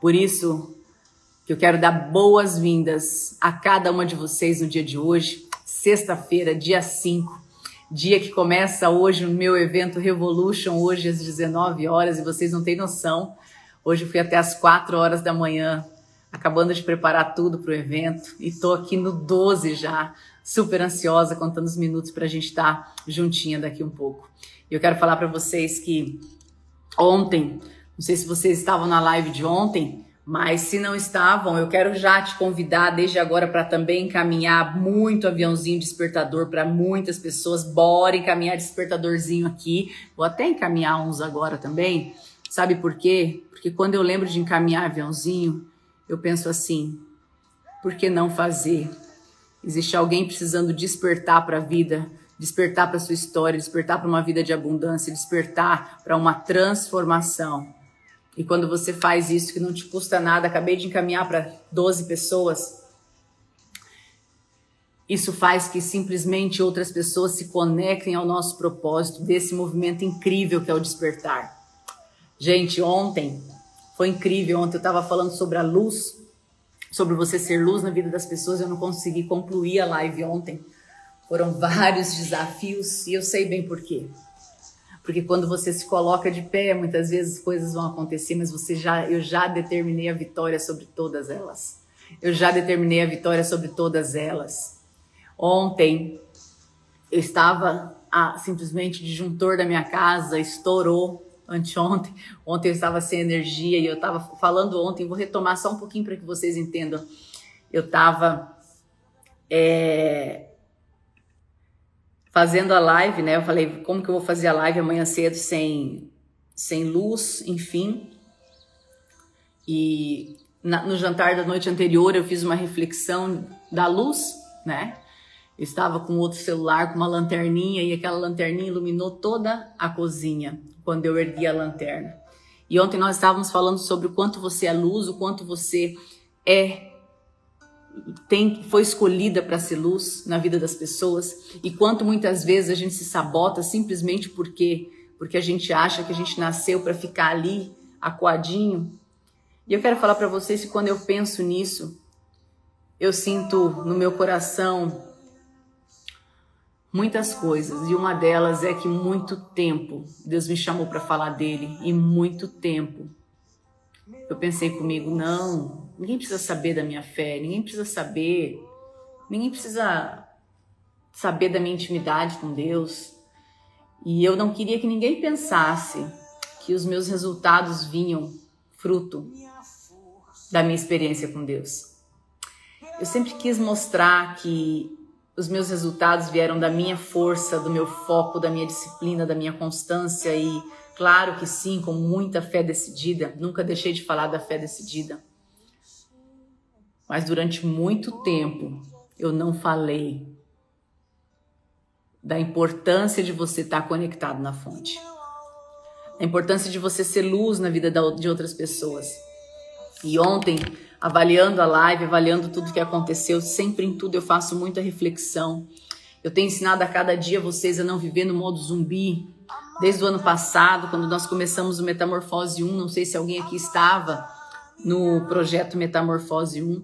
Por isso que eu quero dar boas-vindas a cada uma de vocês no dia de hoje, sexta-feira, dia 5, dia que começa hoje o meu evento Revolution, hoje às 19 horas, e vocês não têm noção. Hoje fui até às 4 horas da manhã, acabando de preparar tudo para o evento, e tô aqui no 12 já, super ansiosa, contando os minutos para a gente estar tá juntinha daqui um pouco. E eu quero falar para vocês que ontem, não sei se vocês estavam na live de ontem, mas se não estavam, eu quero já te convidar desde agora para também encaminhar muito aviãozinho despertador para muitas pessoas. Bora encaminhar despertadorzinho aqui. Vou até encaminhar uns agora também. Sabe por quê? Porque quando eu lembro de encaminhar aviãozinho, eu penso assim: por que não fazer? Existe alguém precisando despertar para a vida, despertar para sua história, despertar para uma vida de abundância, despertar para uma transformação. E quando você faz isso que não te custa nada, acabei de encaminhar para 12 pessoas, isso faz que simplesmente outras pessoas se conectem ao nosso propósito desse movimento incrível que é o despertar. Gente, ontem foi incrível. Ontem eu estava falando sobre a luz, sobre você ser luz na vida das pessoas. Eu não consegui concluir a live ontem. Foram vários desafios e eu sei bem por quê. Porque quando você se coloca de pé, muitas vezes coisas vão acontecer, mas você já, eu já determinei a vitória sobre todas elas. Eu já determinei a vitória sobre todas elas. Ontem eu estava ah, simplesmente disjuntor da minha casa estourou anteontem. Ontem eu estava sem energia e eu estava falando ontem. Vou retomar só um pouquinho para que vocês entendam. Eu estava é, fazendo a live, né? Eu falei, como que eu vou fazer a live amanhã cedo sem, sem luz, enfim. E na, no jantar da noite anterior eu fiz uma reflexão da luz, né? Eu estava com outro celular, com uma lanterninha, e aquela lanterninha iluminou toda a cozinha quando eu ergui a lanterna. E ontem nós estávamos falando sobre o quanto você é luz, o quanto você é tem, foi escolhida para ser luz na vida das pessoas e quanto muitas vezes a gente se sabota simplesmente porque porque a gente acha que a gente nasceu para ficar ali acuadinho. E eu quero falar para vocês que quando eu penso nisso, eu sinto no meu coração muitas coisas e uma delas é que muito tempo Deus me chamou para falar dele e muito tempo eu pensei comigo, não, ninguém precisa saber da minha fé, ninguém precisa saber, ninguém precisa saber da minha intimidade com Deus. E eu não queria que ninguém pensasse que os meus resultados vinham fruto da minha experiência com Deus. Eu sempre quis mostrar que os meus resultados vieram da minha força, do meu foco, da minha disciplina, da minha constância e Claro que sim, com muita fé decidida, nunca deixei de falar da fé decidida. Mas durante muito tempo eu não falei da importância de você estar conectado na fonte. A importância de você ser luz na vida de outras pessoas. E ontem, avaliando a live, avaliando tudo que aconteceu, sempre em tudo eu faço muita reflexão. Eu tenho ensinado a cada dia vocês a não viver no modo zumbi, desde o ano passado, quando nós começamos o Metamorfose 1. Não sei se alguém aqui estava no projeto Metamorfose 1.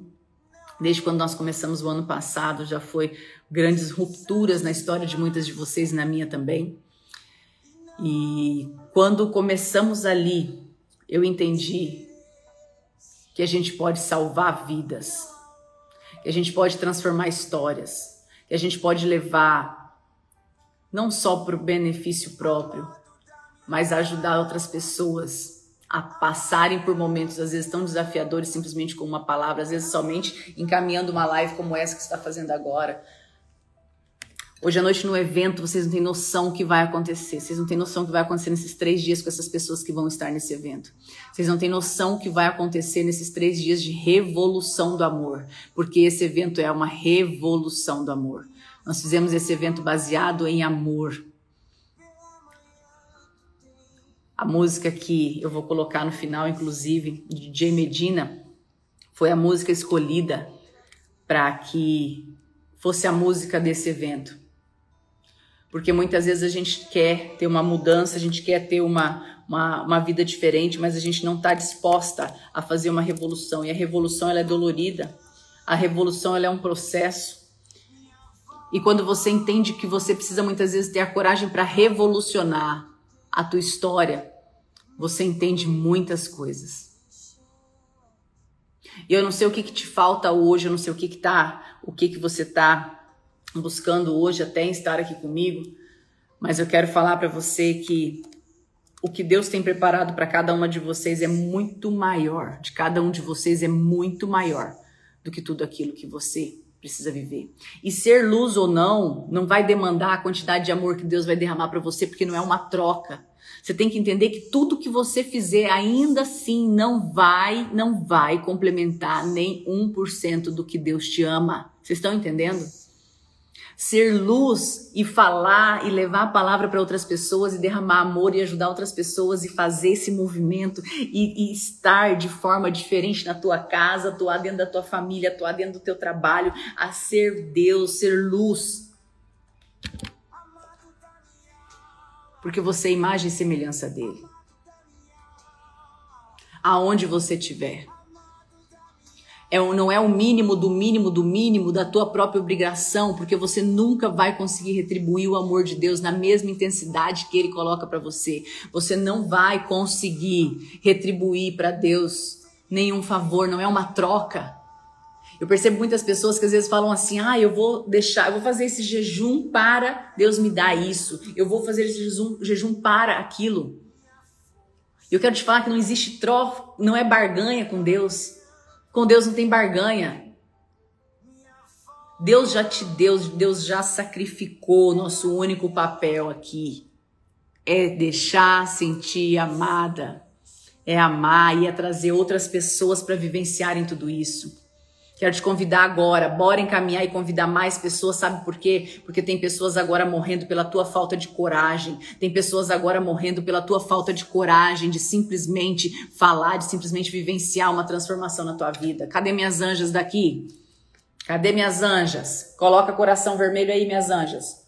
Desde quando nós começamos o ano passado, já foi grandes rupturas na história de muitas de vocês e na minha também. E quando começamos ali, eu entendi que a gente pode salvar vidas, que a gente pode transformar histórias, que a gente pode levar não só para o benefício próprio, mas ajudar outras pessoas a passarem por momentos às vezes tão desafiadores simplesmente com uma palavra, às vezes somente encaminhando uma live como essa que está fazendo agora. Hoje à noite no evento, vocês não têm noção o que vai acontecer. Vocês não têm noção o que vai acontecer nesses três dias com essas pessoas que vão estar nesse evento. Vocês não têm noção o que vai acontecer nesses três dias de revolução do amor. Porque esse evento é uma revolução do amor. Nós fizemos esse evento baseado em amor. A música que eu vou colocar no final, inclusive, de Jay Medina, foi a música escolhida para que fosse a música desse evento. Porque muitas vezes a gente quer ter uma mudança, a gente quer ter uma, uma, uma vida diferente, mas a gente não está disposta a fazer uma revolução. E a revolução ela é dolorida, a revolução ela é um processo. E quando você entende que você precisa muitas vezes ter a coragem para revolucionar a tua história, você entende muitas coisas. E eu não sei o que, que te falta hoje, eu não sei o que que tá, o que que você tá buscando hoje até em estar aqui comigo, mas eu quero falar para você que o que Deus tem preparado para cada uma de vocês é muito maior, de cada um de vocês é muito maior do que tudo aquilo que você precisa viver. E ser luz ou não, não vai demandar a quantidade de amor que Deus vai derramar para você, porque não é uma troca. Você tem que entender que tudo que você fizer ainda assim não vai, não vai complementar nem 1% do que Deus te ama. Vocês estão entendendo? Ser luz e falar e levar a palavra para outras pessoas e derramar amor e ajudar outras pessoas e fazer esse movimento e, e estar de forma diferente na tua casa, atuar dentro da tua família, atuar dentro do teu trabalho, a ser Deus, ser luz. Porque você é imagem e semelhança dele. Aonde você estiver é, não é o mínimo do mínimo do mínimo da tua própria obrigação, porque você nunca vai conseguir retribuir o amor de Deus na mesma intensidade que ele coloca para você. Você não vai conseguir retribuir para Deus nenhum favor, não é uma troca. Eu percebo muitas pessoas que às vezes falam assim: "Ah, eu vou deixar, eu vou fazer esse jejum para Deus me dar isso. Eu vou fazer esse jejum, jejum para aquilo". Eu quero te falar que não existe troca, não é barganha com Deus. Com Deus não tem barganha. Deus já te deu, Deus já sacrificou. Nosso único papel aqui é deixar sentir amada, é amar e é trazer outras pessoas para vivenciarem tudo isso. Quero te convidar agora, bora encaminhar e convidar mais pessoas, sabe por quê? Porque tem pessoas agora morrendo pela tua falta de coragem, tem pessoas agora morrendo pela tua falta de coragem de simplesmente falar, de simplesmente vivenciar uma transformação na tua vida. Cadê minhas anjas daqui? Cadê minhas anjas? Coloca coração vermelho aí, minhas anjas.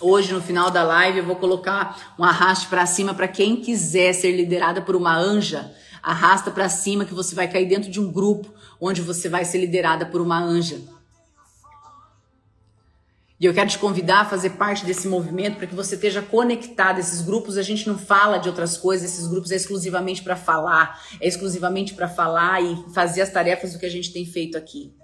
Hoje, no final da live, eu vou colocar um arraste para cima para quem quiser ser liderada por uma anja arrasta para cima que você vai cair dentro de um grupo onde você vai ser liderada por uma anja. E eu quero te convidar a fazer parte desse movimento para que você esteja conectado. Esses grupos a gente não fala de outras coisas, esses grupos é exclusivamente para falar, é exclusivamente para falar e fazer as tarefas do que a gente tem feito aqui.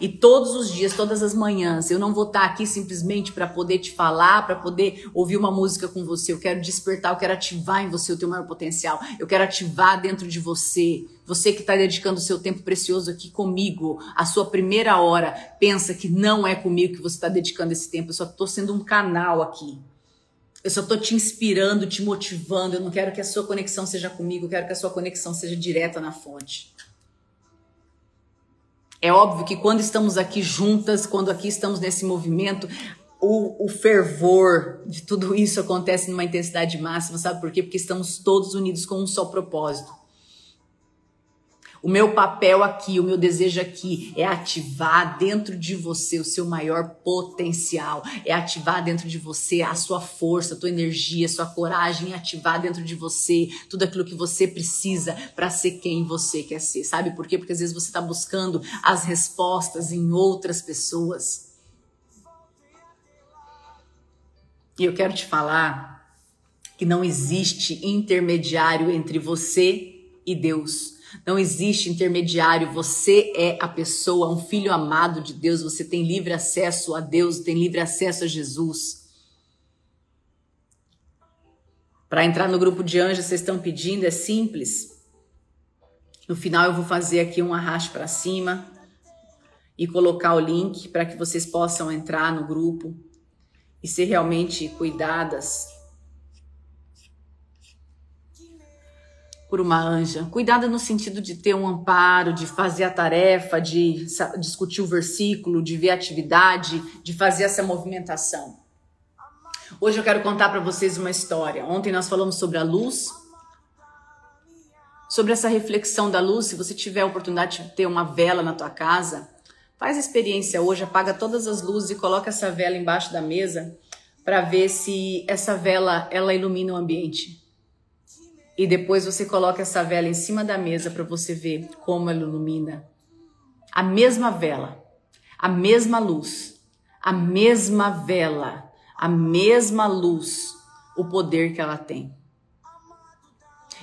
E todos os dias, todas as manhãs, eu não vou estar aqui simplesmente para poder te falar, para poder ouvir uma música com você. Eu quero despertar, eu quero ativar em você o teu maior potencial. Eu quero ativar dentro de você. Você que está dedicando o seu tempo precioso aqui comigo, a sua primeira hora, pensa que não é comigo que você está dedicando esse tempo. Eu só estou sendo um canal aqui. Eu só estou te inspirando, te motivando. Eu não quero que a sua conexão seja comigo, eu quero que a sua conexão seja direta na fonte. É óbvio que quando estamos aqui juntas, quando aqui estamos nesse movimento, o, o, fervor de tudo isso acontece numa intensidade máxima, sabe por quê? Porque estamos todos unidos com um só propósito. O meu papel aqui, o meu desejo aqui é ativar dentro de você o seu maior potencial, é ativar dentro de você a sua força, a tua energia, a sua coragem, é ativar dentro de você tudo aquilo que você precisa para ser quem você quer ser. Sabe por quê? Porque às vezes você está buscando as respostas em outras pessoas. E eu quero te falar que não existe intermediário entre você e Deus. Não existe intermediário, você é a pessoa, um filho amado de Deus, você tem livre acesso a Deus, tem livre acesso a Jesus. Para entrar no grupo de anjos, vocês estão pedindo, é simples. No final eu vou fazer aqui um arraste para cima e colocar o link para que vocês possam entrar no grupo e ser realmente cuidadas por uma anja. Cuidada no sentido de ter um amparo, de fazer a tarefa, de discutir o versículo, de ver a atividade, de fazer essa movimentação. Hoje eu quero contar para vocês uma história. Ontem nós falamos sobre a luz, sobre essa reflexão da luz. Se você tiver a oportunidade de ter uma vela na tua casa, faz a experiência hoje, apaga todas as luzes e coloca essa vela embaixo da mesa para ver se essa vela ela ilumina o ambiente. E depois você coloca essa vela em cima da mesa para você ver como ela ilumina. A mesma vela, a mesma luz, a mesma vela, a mesma luz, o poder que ela tem.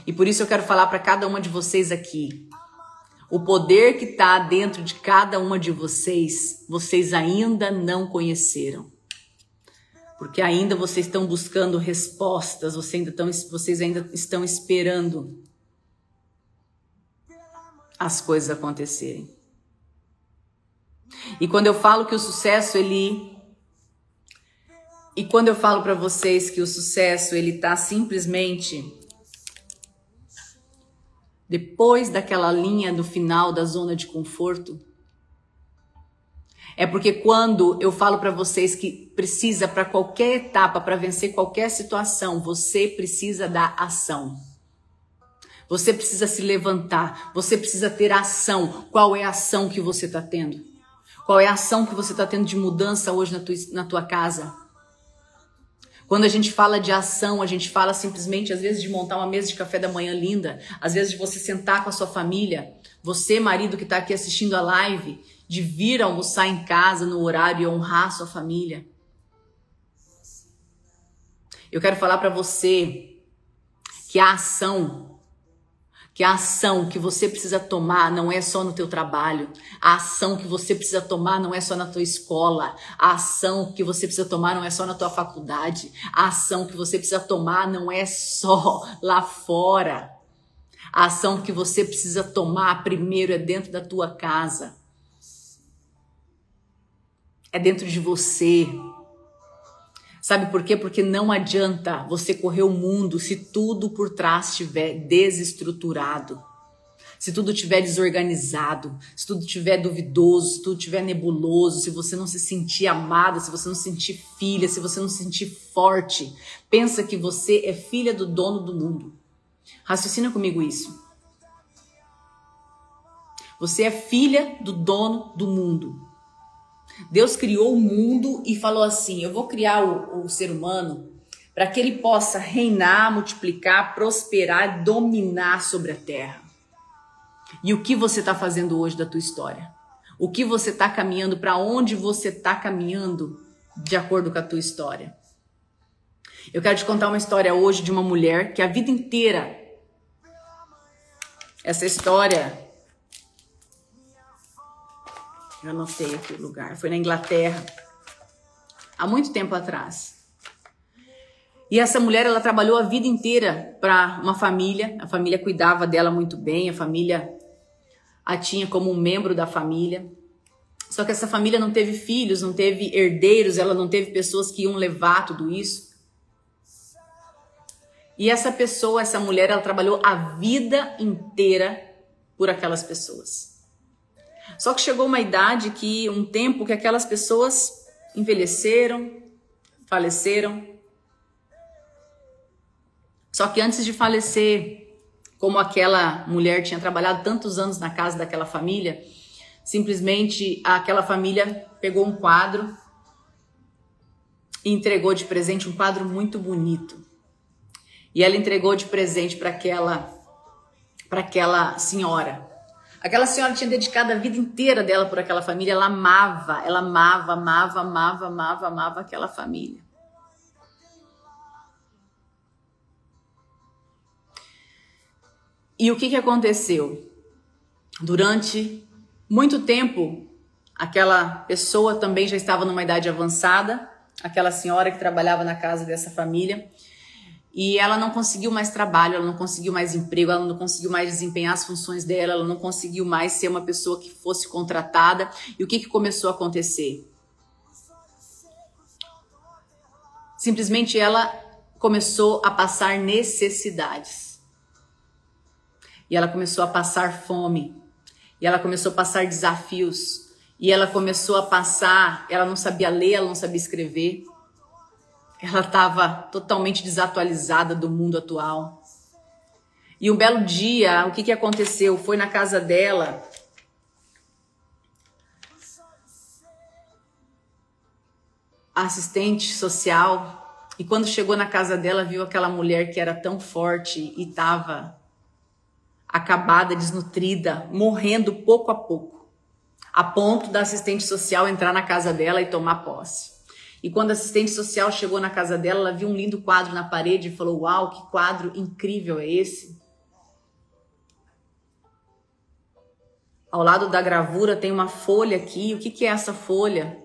E por isso eu quero falar para cada uma de vocês aqui. O poder que está dentro de cada uma de vocês, vocês ainda não conheceram porque ainda vocês estão buscando respostas, vocês ainda estão, vocês ainda estão esperando as coisas acontecerem. E quando eu falo que o sucesso ele e quando eu falo para vocês que o sucesso ele tá simplesmente depois daquela linha do final da zona de conforto, é porque quando eu falo para vocês que precisa para qualquer etapa, para vencer qualquer situação, você precisa da ação. Você precisa se levantar, você precisa ter ação. Qual é a ação que você está tendo? Qual é a ação que você está tendo de mudança hoje na tua, na tua casa? Quando a gente fala de ação, a gente fala simplesmente, às vezes, de montar uma mesa de café da manhã linda, às vezes de você sentar com a sua família, você, marido que está aqui assistindo a live, de vir almoçar em casa no horário e honrar sua família. Eu quero falar para você que a ação, que a ação que você precisa tomar não é só no teu trabalho. A ação que você precisa tomar não é só na tua escola. A ação que você precisa tomar não é só na tua faculdade. A ação que você precisa tomar não é só lá fora. A ação que você precisa tomar primeiro é dentro da tua casa é dentro de você. Sabe por quê? Porque não adianta você correr o mundo se tudo por trás estiver desestruturado, se tudo estiver desorganizado, se tudo estiver duvidoso, se tudo estiver nebuloso, se você não se sentir amada, se você não se sentir filha, se você não se sentir forte. Pensa que você é filha do dono do mundo. Raciocina comigo isso. Você é filha do dono do mundo. Deus criou o mundo e falou assim: Eu vou criar o, o ser humano para que ele possa reinar, multiplicar, prosperar, dominar sobre a terra. E o que você está fazendo hoje da tua história? O que você está caminhando? Para onde você está caminhando de acordo com a tua história? Eu quero te contar uma história hoje de uma mulher que a vida inteira essa história eu anotei aqui o lugar. Foi na Inglaterra, há muito tempo atrás. E essa mulher, ela trabalhou a vida inteira para uma família. A família cuidava dela muito bem, a família a tinha como um membro da família. Só que essa família não teve filhos, não teve herdeiros, ela não teve pessoas que iam levar tudo isso. E essa pessoa, essa mulher, ela trabalhou a vida inteira por aquelas pessoas. Só que chegou uma idade que, um tempo que aquelas pessoas envelheceram, faleceram. Só que antes de falecer, como aquela mulher tinha trabalhado tantos anos na casa daquela família, simplesmente aquela família pegou um quadro e entregou de presente um quadro muito bonito. E ela entregou de presente para aquela para aquela senhora. Aquela senhora tinha dedicado a vida inteira dela por aquela família, ela amava, ela amava, amava, amava, amava, amava aquela família. E o que, que aconteceu? Durante muito tempo, aquela pessoa também já estava numa idade avançada, aquela senhora que trabalhava na casa dessa família, e ela não conseguiu mais trabalho, ela não conseguiu mais emprego, ela não conseguiu mais desempenhar as funções dela, ela não conseguiu mais ser uma pessoa que fosse contratada. E o que, que começou a acontecer? Simplesmente ela começou a passar necessidades. E ela começou a passar fome. E ela começou a passar desafios. E ela começou a passar, ela não sabia ler, ela não sabia escrever. Ela estava totalmente desatualizada do mundo atual. E um belo dia, o que, que aconteceu? Foi na casa dela. assistente social e quando chegou na casa dela viu aquela mulher que era tão forte e estava acabada, desnutrida, morrendo pouco a pouco, a ponto da assistente social entrar na casa dela e tomar posse. E quando a assistente social chegou na casa dela, ela viu um lindo quadro na parede e falou: Uau, que quadro incrível é esse! Ao lado da gravura tem uma folha aqui. O que, que é essa folha?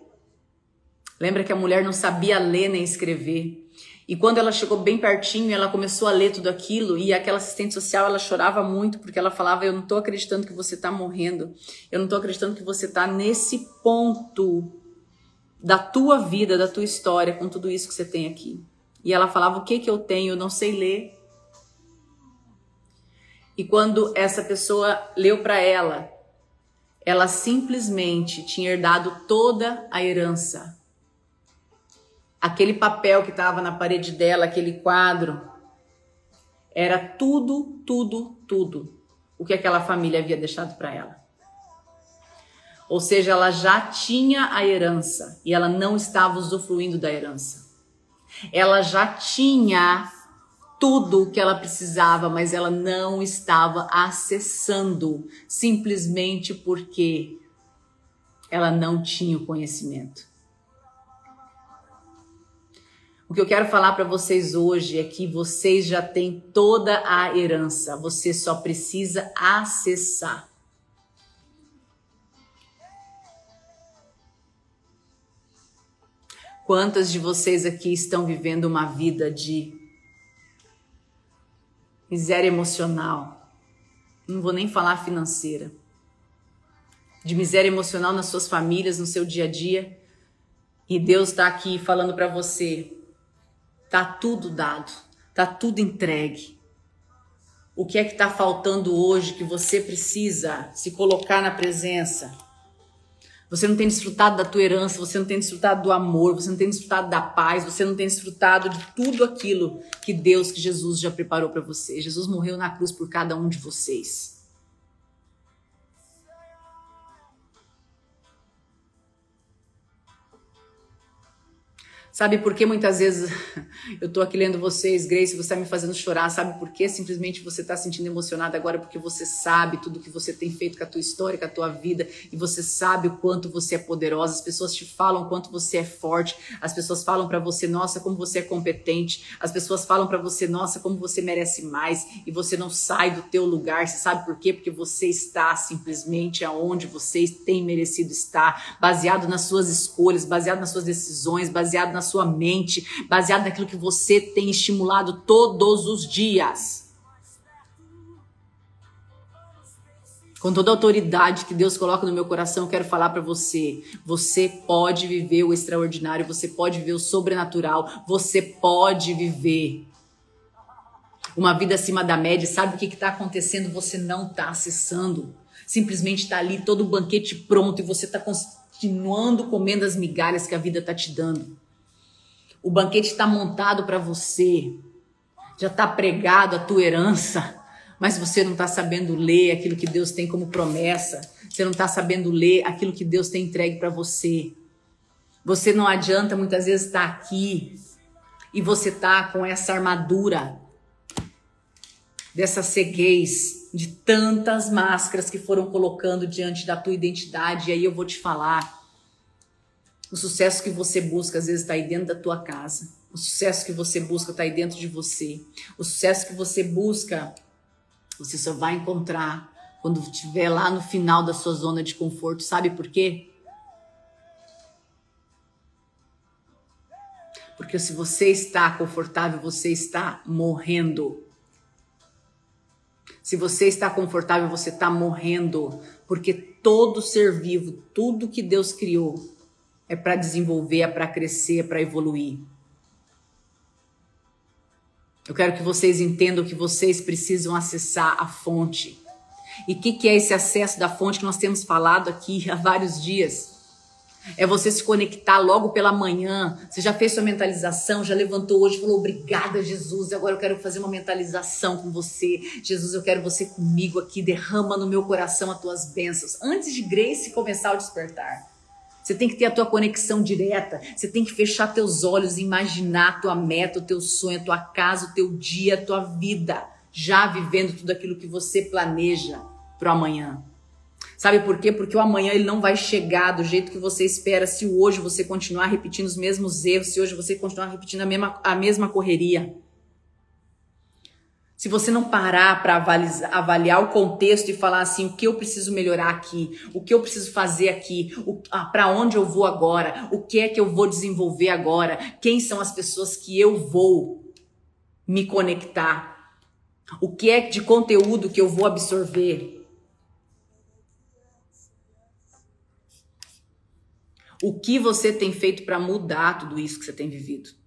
Lembra que a mulher não sabia ler nem escrever. E quando ela chegou bem pertinho, ela começou a ler tudo aquilo e aquela assistente social, ela chorava muito porque ela falava: "Eu não tô acreditando que você tá morrendo. Eu não tô acreditando que você tá nesse ponto da tua vida, da tua história com tudo isso que você tem aqui". E ela falava: "O que que eu tenho? Eu não sei ler". E quando essa pessoa leu para ela, ela simplesmente tinha herdado toda a herança aquele papel que estava na parede dela, aquele quadro, era tudo, tudo, tudo o que aquela família havia deixado para ela. Ou seja, ela já tinha a herança e ela não estava usufruindo da herança. Ela já tinha tudo o que ela precisava, mas ela não estava acessando simplesmente porque ela não tinha o conhecimento. O que eu quero falar para vocês hoje é que vocês já têm toda a herança, você só precisa acessar. Quantas de vocês aqui estão vivendo uma vida de miséria emocional? Não vou nem falar financeira. De miséria emocional nas suas famílias, no seu dia a dia. E Deus está aqui falando para você: Tá tudo dado, tá tudo entregue. O que é que está faltando hoje que você precisa se colocar na presença? Você não tem desfrutado da tua herança, você não tem desfrutado do amor, você não tem desfrutado da paz, você não tem desfrutado de tudo aquilo que Deus, que Jesus já preparou para você. Jesus morreu na cruz por cada um de vocês. Sabe por que muitas vezes eu tô aqui lendo vocês, Grace, você tá me fazendo chorar? Sabe por que simplesmente você tá sentindo emocionada agora? Porque você sabe tudo que você tem feito com a tua história, com a tua vida, e você sabe o quanto você é poderosa. As pessoas te falam o quanto você é forte, as pessoas falam para você, nossa, como você é competente, as pessoas falam para você, nossa, como você merece mais, e você não sai do teu lugar. Você sabe por quê? Porque você está simplesmente aonde você tem merecido estar, baseado nas suas escolhas, baseado nas suas decisões, baseado nas sua mente, baseado naquilo que você tem estimulado todos os dias. Com toda a autoridade que Deus coloca no meu coração, eu quero falar para você: você pode viver o extraordinário, você pode viver o sobrenatural, você pode viver uma vida acima da média. Sabe o que está acontecendo? Você não está acessando. Simplesmente está ali todo o banquete pronto e você está continuando comendo as migalhas que a vida está te dando. O banquete está montado para você. Já está pregado a tua herança, mas você não está sabendo ler aquilo que Deus tem como promessa. Você não está sabendo ler aquilo que Deus tem entregue para você. Você não adianta muitas vezes estar tá aqui e você tá com essa armadura dessa ceguez de tantas máscaras que foram colocando diante da tua identidade. E aí eu vou te falar o sucesso que você busca às vezes está aí dentro da tua casa. O sucesso que você busca está aí dentro de você. O sucesso que você busca, você só vai encontrar quando estiver lá no final da sua zona de conforto. Sabe por quê? Porque se você está confortável, você está morrendo. Se você está confortável, você está morrendo. Porque todo ser vivo, tudo que Deus criou, é para desenvolver, é para crescer, é para evoluir. Eu quero que vocês entendam que vocês precisam acessar a fonte. E o que, que é esse acesso da fonte que nós temos falado aqui há vários dias? É você se conectar logo pela manhã. Você já fez sua mentalização, já levantou hoje, falou obrigada, Jesus. Agora eu quero fazer uma mentalização com você. Jesus, eu quero você comigo aqui. Derrama no meu coração as tuas bênçãos. Antes de Grace começar o despertar. Você tem que ter a tua conexão direta. Você tem que fechar teus olhos, imaginar a tua meta, o teu sonho, a tua casa, o teu dia, a tua vida, já vivendo tudo aquilo que você planeja para amanhã. Sabe por quê? Porque o amanhã ele não vai chegar do jeito que você espera se hoje você continuar repetindo os mesmos erros, se hoje você continuar repetindo a mesma, a mesma correria. Se você não parar para avaliar o contexto e falar assim, o que eu preciso melhorar aqui, o que eu preciso fazer aqui, ah, para onde eu vou agora, o que é que eu vou desenvolver agora, quem são as pessoas que eu vou me conectar, o que é de conteúdo que eu vou absorver. O que você tem feito para mudar tudo isso que você tem vivido?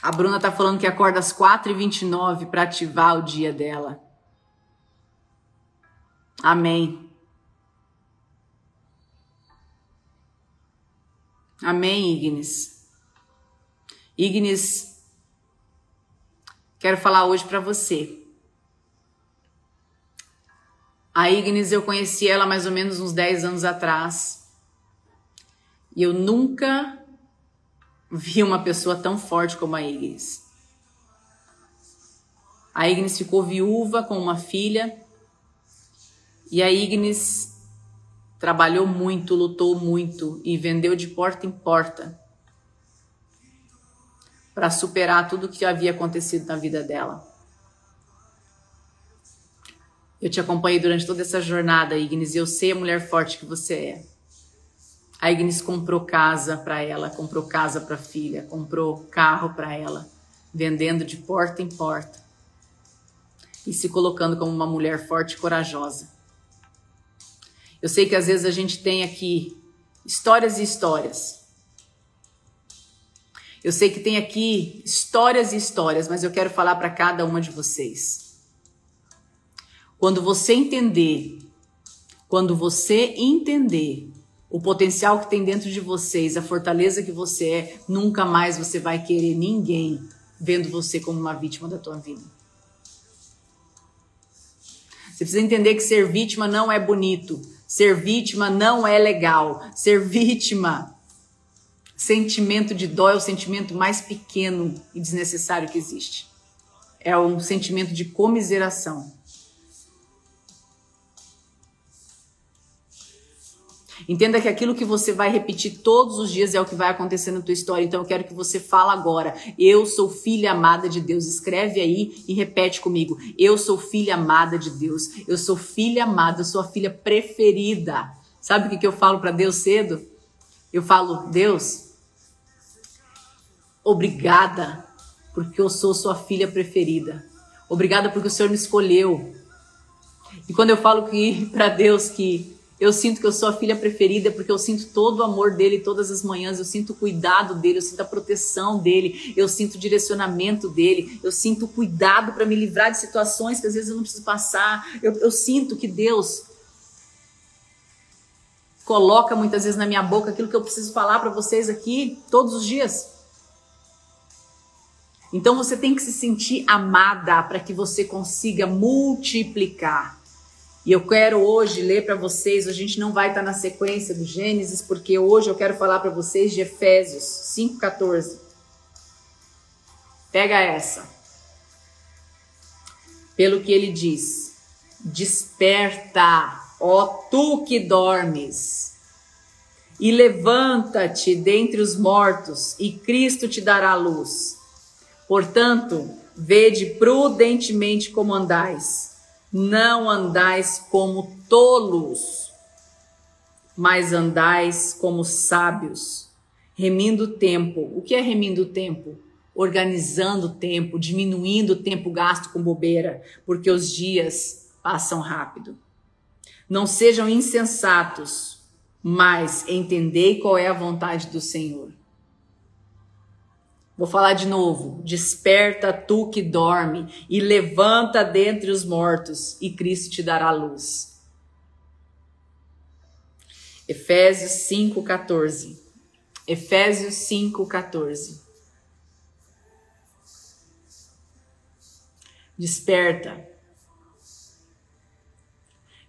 A Bruna tá falando que acorda às 4h29 para ativar o dia dela. Amém. Amém, Ignis. Ignis, quero falar hoje para você. A Ignis, eu conheci ela mais ou menos uns 10 anos atrás. E eu nunca vi uma pessoa tão forte como a Ignis. A Ignis ficou viúva com uma filha e a Ignis trabalhou muito, lutou muito e vendeu de porta em porta para superar tudo o que havia acontecido na vida dela. Eu te acompanhei durante toda essa jornada, Ignis, e eu sei a mulher forte que você é. A Ignis comprou casa para ela, comprou casa para a filha, comprou carro para ela, vendendo de porta em porta e se colocando como uma mulher forte e corajosa. Eu sei que às vezes a gente tem aqui histórias e histórias. Eu sei que tem aqui histórias e histórias, mas eu quero falar para cada uma de vocês. Quando você entender, quando você entender o potencial que tem dentro de vocês, a fortaleza que você é, nunca mais você vai querer ninguém vendo você como uma vítima da tua vida. Você precisa entender que ser vítima não é bonito, ser vítima não é legal, ser vítima sentimento de dó é o sentimento mais pequeno e desnecessário que existe. É um sentimento de comiseração. Entenda que aquilo que você vai repetir todos os dias é o que vai acontecer na tua história. Então eu quero que você fale agora. Eu sou filha amada de Deus. Escreve aí e repete comigo. Eu sou filha amada de Deus. Eu sou filha amada, sou a filha preferida. Sabe o que, que eu falo para Deus cedo? Eu falo, Deus, obrigada, porque eu sou sua filha preferida. Obrigada porque o Senhor me escolheu. E quando eu falo que para Deus que eu sinto que eu sou a filha preferida porque eu sinto todo o amor dele todas as manhãs, eu sinto o cuidado dele, eu sinto a proteção dele, eu sinto o direcionamento dele, eu sinto o cuidado para me livrar de situações que às vezes eu não preciso passar. Eu, eu sinto que Deus coloca muitas vezes na minha boca aquilo que eu preciso falar para vocês aqui todos os dias. Então você tem que se sentir amada para que você consiga multiplicar. E eu quero hoje ler para vocês, a gente não vai estar tá na sequência do Gênesis, porque hoje eu quero falar para vocês de Efésios 5,14. Pega essa. Pelo que ele diz: Desperta, ó tu que dormes, e levanta-te dentre os mortos, e Cristo te dará luz. Portanto, vede prudentemente como andais não andais como tolos, mas andais como sábios, remindo o tempo. O que é remindo o tempo? Organizando o tempo, diminuindo o tempo gasto com bobeira, porque os dias passam rápido. Não sejam insensatos, mas entendei qual é a vontade do Senhor. Vou falar de novo. Desperta tu que dorme e levanta dentre os mortos, e Cristo te dará luz. Efésios 5:14. Efésios 5:14. Desperta.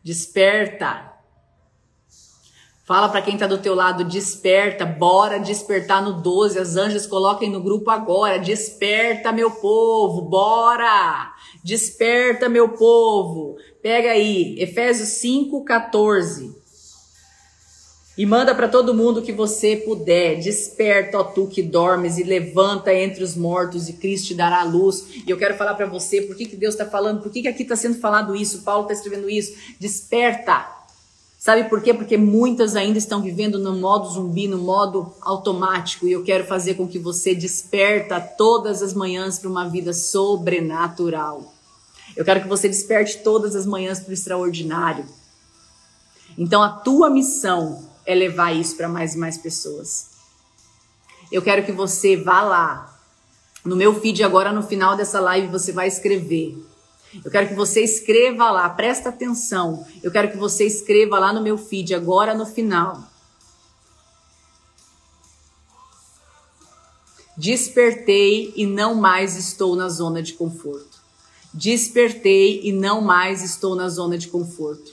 Desperta. Fala para quem tá do teu lado, desperta, bora despertar no 12. As anjas coloquem no grupo agora. Desperta, meu povo, bora! Desperta, meu povo. Pega aí, Efésios 5:14. E manda para todo mundo que você puder. Desperta, ó tu que dormes, e levanta entre os mortos, e Cristo te dará luz. E eu quero falar para você por que, que Deus está falando, por que, que aqui está sendo falado isso, Paulo está escrevendo isso. Desperta. Sabe por quê? Porque muitas ainda estão vivendo no modo zumbi, no modo automático. E eu quero fazer com que você desperta todas as manhãs para uma vida sobrenatural. Eu quero que você desperte todas as manhãs para o extraordinário. Então a tua missão é levar isso para mais e mais pessoas. Eu quero que você vá lá. No meu feed agora no final dessa live você vai escrever. Eu quero que você escreva lá, presta atenção. Eu quero que você escreva lá no meu feed agora no final. Despertei e não mais estou na zona de conforto. Despertei e não mais estou na zona de conforto.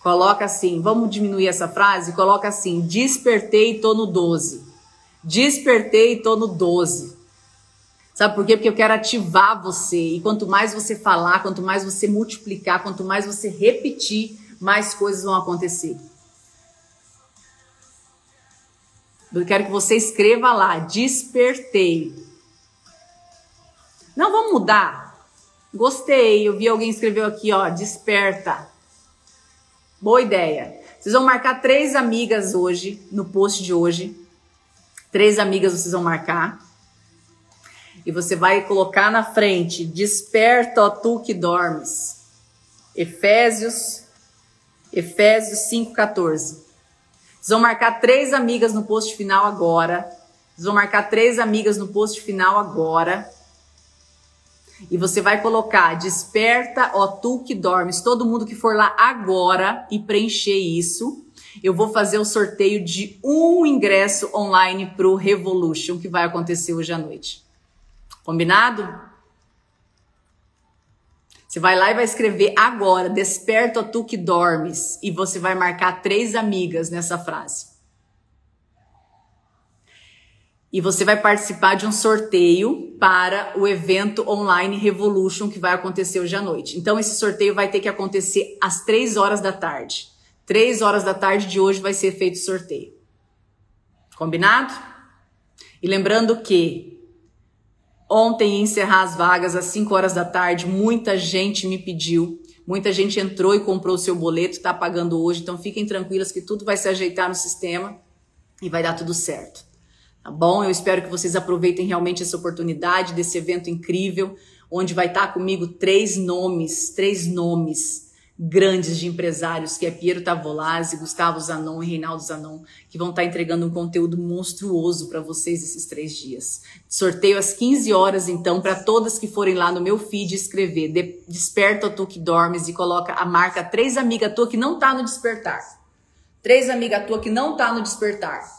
Coloca assim, vamos diminuir essa frase? Coloca assim: despertei e tô no 12. Despertei e tô no 12. Sabe por quê? Porque eu quero ativar você. E quanto mais você falar, quanto mais você multiplicar, quanto mais você repetir, mais coisas vão acontecer. Eu quero que você escreva lá: despertei. Não, vamos mudar. Gostei. Eu vi alguém escreveu aqui, ó, desperta. Boa ideia. Vocês vão marcar três amigas hoje, no post de hoje. Três amigas vocês vão marcar. E você vai colocar na frente: Desperta, ó tu que dormes. Efésios, Efésios 5,14. Vocês vão marcar três amigas no post final agora. Vocês vão marcar três amigas no post final agora. E você vai colocar desperta, ó tu que dormes, todo mundo que for lá agora e preencher isso. Eu vou fazer o sorteio de um ingresso online pro Revolution que vai acontecer hoje à noite. Combinado? Você vai lá e vai escrever agora, desperta tu que dormes, e você vai marcar três amigas nessa frase e você vai participar de um sorteio para o evento Online Revolution que vai acontecer hoje à noite. Então, esse sorteio vai ter que acontecer às três horas da tarde. Três horas da tarde de hoje vai ser feito o sorteio. Combinado? E lembrando que ontem encerrar as vagas às 5 horas da tarde, muita gente me pediu, muita gente entrou e comprou o seu boleto, está pagando hoje, então fiquem tranquilas que tudo vai se ajeitar no sistema e vai dar tudo certo. Tá bom? Eu espero que vocês aproveitem realmente essa oportunidade desse evento incrível, onde vai estar comigo três nomes, três nomes grandes de empresários, que é Piero Tavolazzi, Gustavo Zanon e Reinaldo Zanon, que vão estar entregando um conteúdo monstruoso para vocês esses três dias. Sorteio às 15 horas, então, para todas que forem lá no meu feed escrever Desperta tu que dormes e coloca a marca Três Amiga Tua que não tá no Despertar. Três Amiga Tua que não tá no Despertar.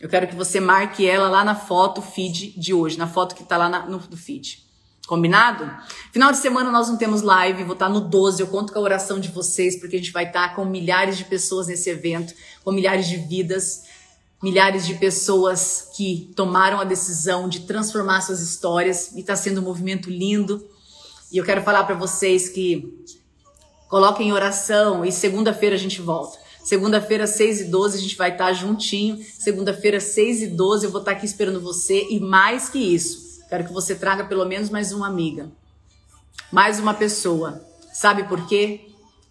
Eu quero que você marque ela lá na foto feed de hoje, na foto que tá lá na, no, no feed. Combinado? Final de semana nós não temos live, vou estar no 12. Eu conto com a oração de vocês, porque a gente vai estar com milhares de pessoas nesse evento, com milhares de vidas, milhares de pessoas que tomaram a decisão de transformar suas histórias e está sendo um movimento lindo. E eu quero falar para vocês que coloquem em oração e segunda-feira a gente volta. Segunda-feira, 6 e 12, a gente vai estar juntinho. Segunda-feira, 6 e 12, eu vou estar aqui esperando você. E mais que isso, quero que você traga pelo menos mais uma amiga. Mais uma pessoa. Sabe por quê?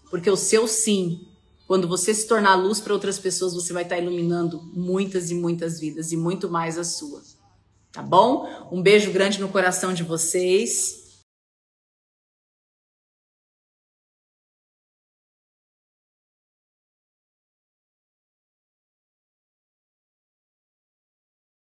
Porque o seu sim, quando você se tornar luz para outras pessoas, você vai estar iluminando muitas e muitas vidas e muito mais a sua. Tá bom? Um beijo grande no coração de vocês.